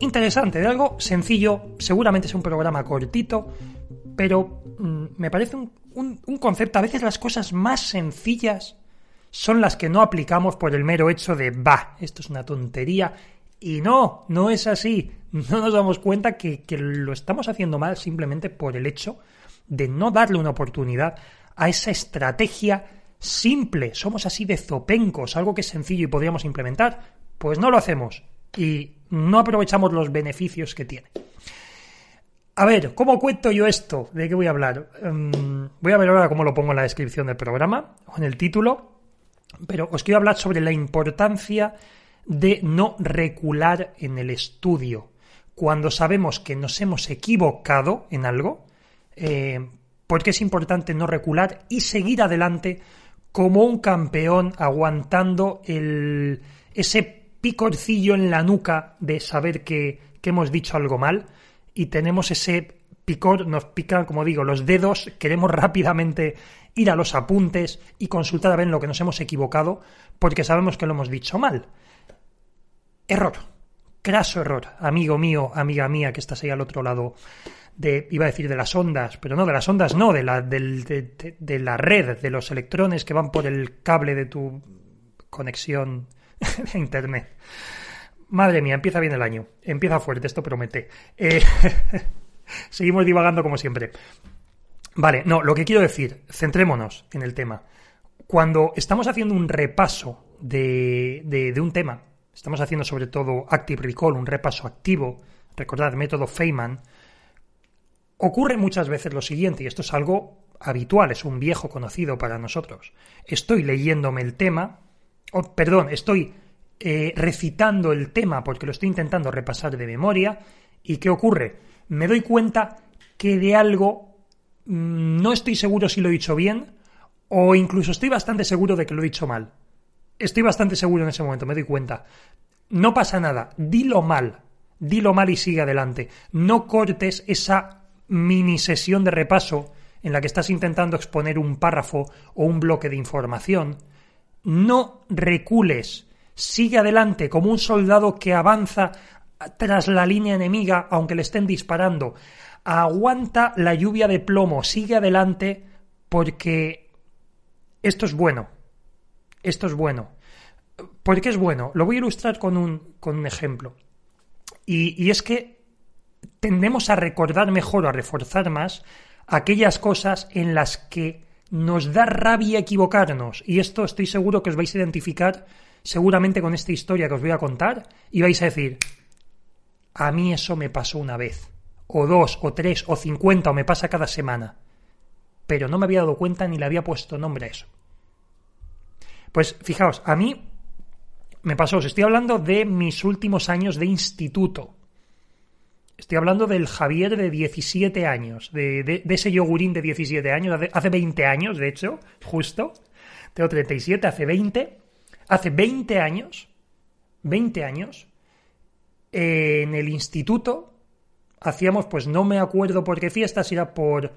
interesante, de algo sencillo, seguramente es un programa cortito, pero mm, me parece un, concepto, a veces las cosas más sencillas son las que no aplicamos por el mero hecho de, va, esto es una tontería, y no, no es así, no nos damos cuenta que, que lo estamos haciendo mal simplemente por el hecho de no darle una oportunidad a esa estrategia simple, somos así de zopencos, algo que es sencillo y podríamos implementar, pues no lo hacemos. Y no aprovechamos los beneficios que tiene. A ver, ¿cómo cuento yo esto? ¿De qué voy a hablar? Em, voy a ver ahora cómo lo pongo en la descripción del programa o en el título, pero os quiero hablar sobre la importancia de no recular en el estudio. Cuando sabemos que nos hemos equivocado en algo, eh, porque es importante no recular y seguir adelante como un campeón aguantando el, ese picorcillo en la nuca de saber que, hemos dicho algo mal y tenemos ese picor, nos pican, como digo, los dedos, queremos rápidamente ir a los apuntes y consultar a ver lo que nos hemos equivocado porque sabemos que lo hemos dicho mal. Error, craso error, amigo mío, amiga mía que estás ahí al otro lado de, iba a decir de las ondas, pero no, de las ondas no, de la, de la red, de los electrones que van por el cable de tu conexión de Internet. Madre mía, empieza bien el año. Empieza fuerte, esto promete. Eh, seguimos divagando como siempre. Vale, no, lo que quiero decir, centrémonos en el tema. Cuando estamos haciendo un repaso de, de, un tema, estamos haciendo sobre todo Active Recall, un repaso activo, recordad, método Feynman, ocurre muchas veces lo siguiente, y esto es algo habitual, es un viejo conocido para nosotros. Estoy leyéndome el tema, perdón, estoy eh, recitando el tema porque lo estoy intentando repasar de memoria. ¿Y qué ocurre? Me doy cuenta que de algo mm, no estoy seguro si lo he dicho bien o incluso estoy bastante seguro de que lo he dicho mal. Estoy bastante seguro en ese momento, me doy cuenta. No pasa nada, dilo mal, dilo mal y sigue adelante. No cortes esa mini sesión de repaso en la que estás intentando exponer un párrafo o un bloque de información no recules, sigue adelante como un soldado que avanza tras la línea enemiga aunque le estén disparando. Aguanta la lluvia de plomo, sigue adelante porque esto es bueno. Esto es bueno. ¿Por qué es bueno? Lo voy a ilustrar con un, con un ejemplo. Y, y es que tendemos a recordar mejor o a reforzar más aquellas cosas en las que nos da rabia equivocarnos. Y esto estoy seguro que os vais a identificar seguramente con esta historia que os voy a contar y vais a decir, a mí eso me pasó una vez, o dos, o tres, o cincuenta, o me pasa cada semana. Pero no me había dado cuenta ni le había puesto nombre a eso. Pues fijaos, a mí me pasó, os estoy hablando de mis últimos años de instituto. Estoy hablando del Javier de 17 años, de, ese yogurín de 17 años, hace 20 años, de hecho, justo. Tengo 37, hace 20. Hace 20 años, 20 años, en el instituto hacíamos, pues no me acuerdo por qué fiestas, era por,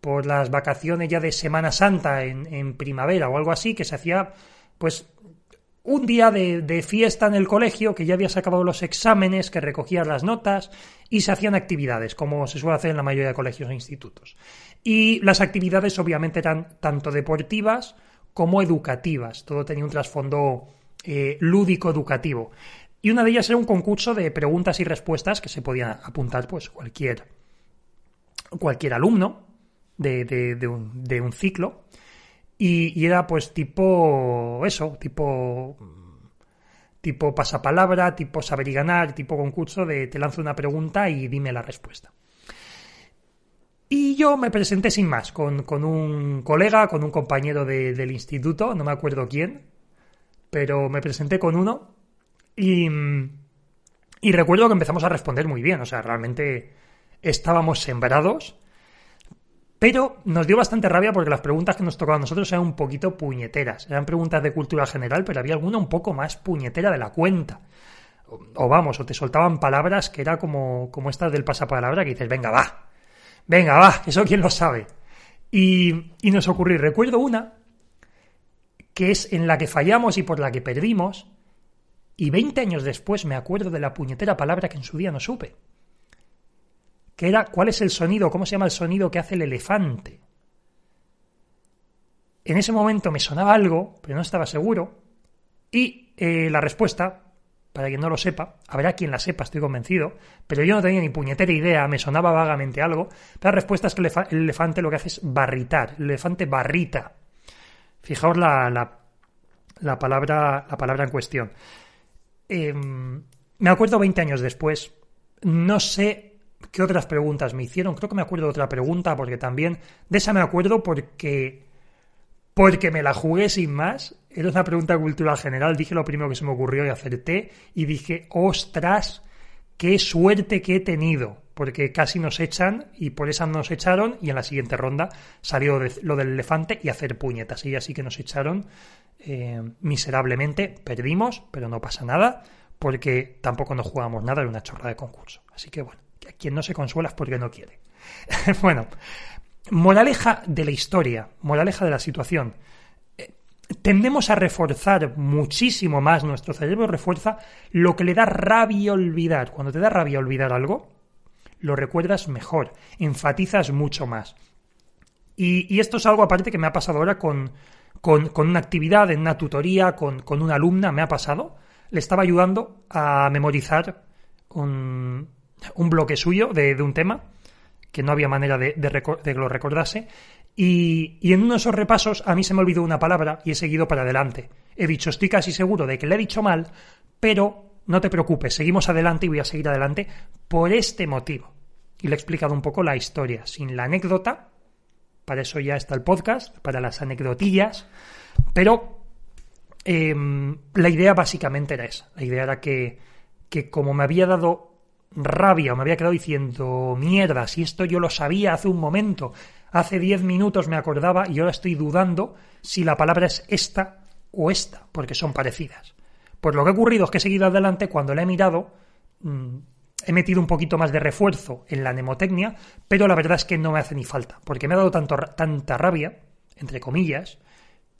por las vacaciones ya de Semana Santa en, en primavera o algo así, que se hacía, pues un día de, fiesta en el colegio, que ya habías acabado los exámenes, que recogías las notas y se hacían actividades, como se suele hacer en la mayoría de colegios e institutos. Y las actividades obviamente eran tanto deportivas como educativas. Todo tenía un trasfondo eh, lúdico-educativo. Y una de ellas era un concurso de preguntas y respuestas que se podía apuntar pues cualquier, cualquier alumno de, un, de un ciclo. Y, era pues tipo eso, tipo tipo pasapalabra, tipo saber y ganar, tipo concurso de te lanzo una pregunta y dime la respuesta. Y yo me presenté sin más, con, un colega, con un compañero del instituto, no me acuerdo quién, pero me presenté con uno y, Y recuerdo que empezamos a responder muy bien, o sea, realmente estábamos sembrados, pero nos dio bastante rabia porque las preguntas que nos tocaban a nosotros eran un poquito puñeteras. Eran preguntas de cultura general, pero había alguna un poco más puñetera de la cuenta. O, vamos, o te soltaban palabras que era como, como estas del pasapalabra que dices, venga, va, venga, va, eso quién lo sabe. Y, y nos ocurrió, recuerdo una que es en la que fallamos y por la que perdimos, y 20 años después me acuerdo de la puñetera palabra que en su día no supe. Que era, ¿cuál es el sonido? ¿Cómo se llama el sonido que hace el elefante? En ese momento me sonaba algo, pero no estaba seguro. Y eh, la respuesta, para quien no lo sepa, habrá quien la sepa, estoy convencido, pero yo no tenía ni puñetera idea, me sonaba vagamente algo. La respuesta es que el, elefante lo que hace es barritar, el elefante barrita. Fijaos la, la, palabra, la palabra en cuestión. Em, me acuerdo 20 años después, no sé qué otras preguntas me hicieron, creo que me acuerdo de otra pregunta, porque también de esa me acuerdo porque, porque me la jugué sin más. Era una pregunta cultural general, dije lo primero que se me ocurrió y acerté, y dije, ostras, qué suerte que he tenido, porque casi nos echan y por esa nos echaron y en la siguiente ronda salió lo del elefante y hacer puñetas. Y así que nos echaron eh, miserablemente, perdimos, pero no pasa nada, porque tampoco nos jugamos nada en una chorra de concurso. Así que bueno, quien no se consuela es porque no quiere. bueno, moraleja de la historia, moraleja de la situación. Eh, tendemos a reforzar muchísimo más, nuestro cerebro refuerza lo que le da rabia olvidar. Cuando te da rabia olvidar algo, lo recuerdas mejor, enfatizas mucho más. Y, esto es algo aparte que me ha pasado ahora con, con, una actividad, en una tutoría, con, una alumna, me ha pasado. Le estaba ayudando a memorizar un, un bloque suyo de, un tema, que no había manera de, que lo recordase. Y, en uno de esos repasos a mí se me olvidó una palabra y he seguido para adelante. He dicho, estoy casi seguro de que le he dicho mal, pero no te preocupes, seguimos adelante y voy a seguir adelante por este motivo. Y le he explicado un poco la historia, sin la anécdota, para eso ya está el podcast, para las anecdotillas. Pero em, la idea básicamente era esa. La idea era que como me había dado rabia me había quedado diciendo mierda, si esto yo lo sabía hace un momento, hace diez minutos me acordaba y ahora estoy dudando si la palabra es esta o esta, porque son parecidas. Pues lo que ha ocurrido es que he seguido adelante cuando la he mirado. Mm, he metido un poquito más de refuerzo en la mnemotecnia, pero la verdad es que no me hace ni falta, porque me ha dado tanto, tanta rabia, entre comillas,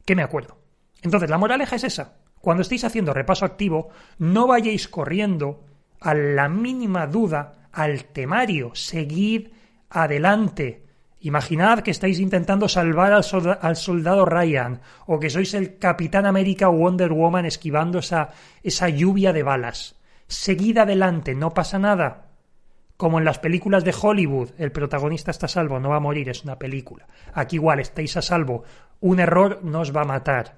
que me acuerdo. Entonces, la moraleja es esa. Cuando estéis haciendo repaso activo, no vayáis corriendo a la mínima duda al temario. Seguid adelante. Imaginad que estáis intentando salvar al, al, soldado Ryan o que sois el Capitán América Wonder Woman esquivando esa, esa lluvia de balas seguid adelante, no pasa nada. Como en las películas de Hollywood, el protagonista está a salvo, no va a morir, es una película. Aquí igual, estáis a salvo, un error no os va a matar,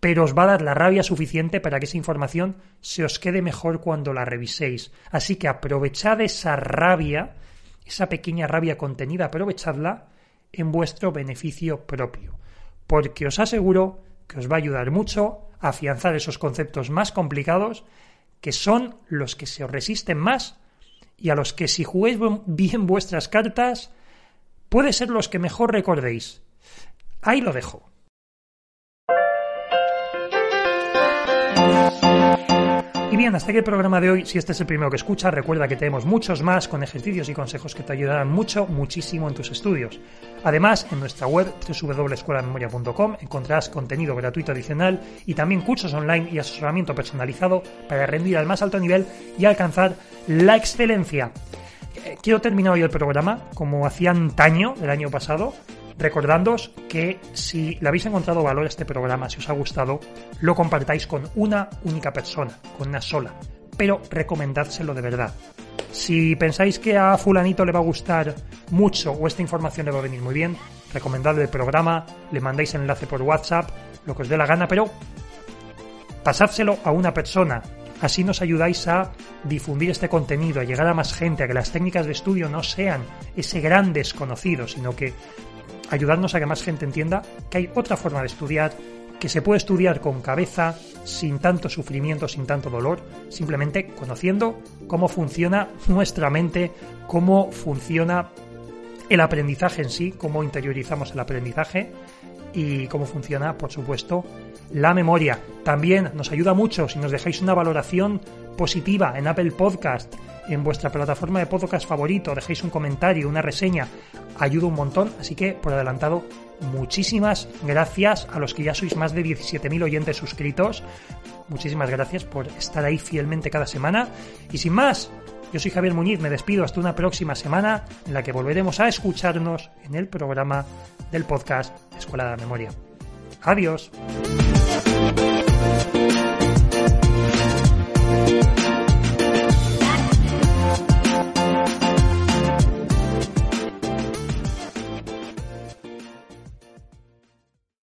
pero os va a dar la rabia suficiente para que esa información se os quede mejor cuando la reviséis. Así que aprovechad esa rabia, esa pequeña rabia contenida, aprovechadla en vuestro beneficio propio, porque os aseguro que os va a ayudar mucho a afianzar esos conceptos más complicados que son los que se os resisten más y a los que si juguéis bien vuestras cartas, puede ser los que mejor recordéis. Ahí lo dejo. Bien, hasta aquí el programa de hoy. Si este es el primero que escuchas, recuerda que tenemos muchos más con ejercicios y consejos que te ayudarán mucho, muchísimo en tus estudios. Además, en nuestra web www.escuelamemoria.com encontrarás contenido gratuito adicional y también cursos online y asesoramiento personalizado para rendir al más alto nivel y alcanzar la excelencia. Eh, quiero terminar hoy el programa como hacía antaño, el año pasado, recordándoos que si le habéis encontrado valor a este programa, si os ha gustado, lo compartáis con una única persona, con una sola, pero recomendádselo de verdad. Si pensáis que a fulanito le va a gustar mucho o esta información le va a venir muy bien, recomendadle el programa, le mandáis enlace por WhatsApp, lo que os dé la gana, pero pasádselo a una persona. Así nos ayudáis a difundir este contenido, a llegar a más gente, a que las técnicas de estudio no sean ese gran desconocido, sino que ayudarnos a que más gente entienda que hay otra forma de estudiar, que se puede estudiar con cabeza, sin tanto sufrimiento, sin tanto dolor, simplemente conociendo cómo funciona nuestra mente, cómo funciona el aprendizaje en sí, cómo interiorizamos el aprendizaje y cómo funciona, por supuesto, la memoria. También nos ayuda mucho si nos dejáis una valoración positiva en Apple Podcast, en vuestra plataforma de podcast favorito, dejéis un comentario, una reseña, ayuda un montón, así que por adelantado muchísimas gracias a los que ya sois más de 17.000 oyentes suscritos. Muchísimas gracias por estar ahí fielmente cada semana. Y sin más, yo soy Javier Muñiz, me despido hasta una próxima semana en la que volveremos a escucharnos en el programa del podcast Escuela de la Memoria. Adiós.